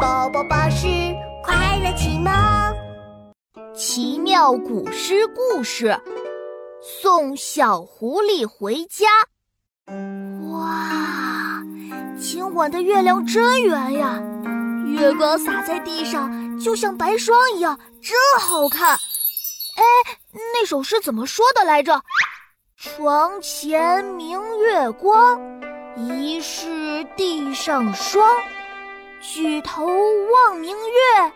宝宝巴士快乐启蒙，奇妙古诗故事，送小狐狸回家。哇，今晚的月亮真圆呀，月光洒在地上，就像白霜一样，真好看。哎，那首诗怎么说的来着？床前明月光，疑是地上霜。举头望明月，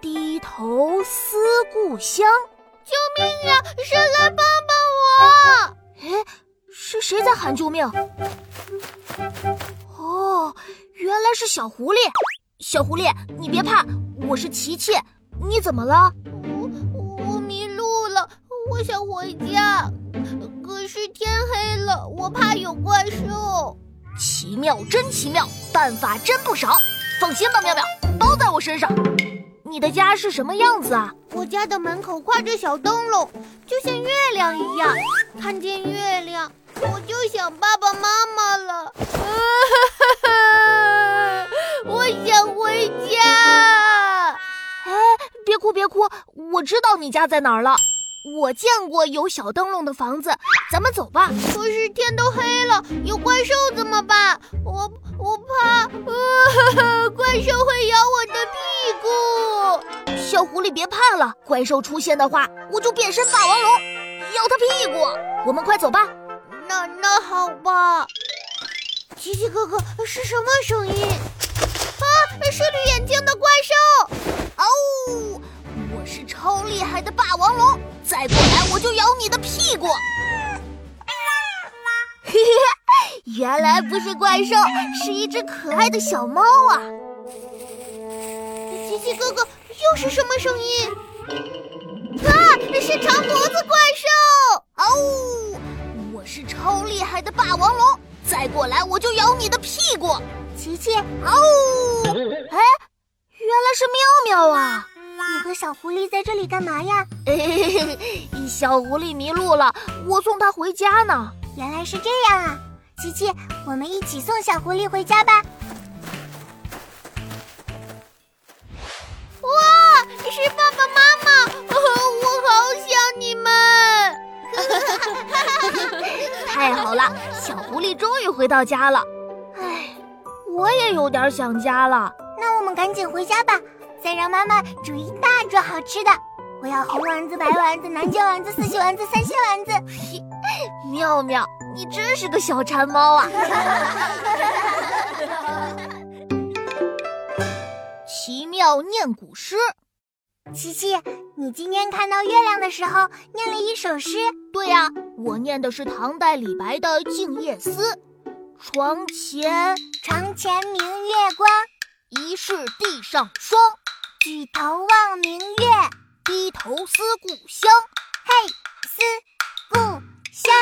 低头思故乡。救命呀！谁来帮帮我？哎，是谁在喊救命？哦，原来是小狐狸。小狐狸，你别怕，我是琪琪。你怎么了？我我迷路了，我想回家。可是天黑了，我怕有怪兽。奇妙，真奇妙，办法真不少。放心吧，妙妙，包在我身上。你的家是什么样子啊？我家的门口挂着小灯笼，就像月亮一样。看见月亮，我就想爸爸妈妈了。我想回家。哎，别哭别哭，我知道你家在哪儿了。我见过有小灯笼的房子，咱们走吧。可是天都黑了，有怪兽怎么办？我我怕，呃，怪兽会咬我的屁股。小狐狸别怕了，怪兽出现的话，我就变身霸王龙，咬它屁股。我们快走吧。那那好吧。奇奇哥哥，是什么声音？啊，是绿眼睛的怪兽。哦，我是超厉害的霸王龙。再过来我就咬你的屁股！嘿嘿，原来不是怪兽，是一只可爱的小猫啊！奇奇哥哥，又是什么声音？啊，是长脖子怪兽！哦，我是超厉害的霸王龙，再过来我就咬你的屁股！琪琪，哦，哎，原来是妙妙啊！你和小狐狸在这里干嘛呀？小狐狸迷路了，我送它回家呢。原来是这样啊！琪琪，我们一起送小狐狸回家吧。是爸爸妈妈，我好想你们！太好了，小狐狸终于回到家了。唉，我也有点想家了。那我们赶紧回家吧。再让妈妈煮一大桌好吃的，我要红丸子、白丸子、南京丸子、四喜丸子、三鲜丸子。妙妙，你真是个小馋猫啊！奇妙念古诗，琪琪，你今天看到月亮的时候念了一首诗。对呀，我念的是唐代李白的《静夜思》。床前床前明月光，疑是地上霜。举头望明月，低头思故乡。嘿，思故乡。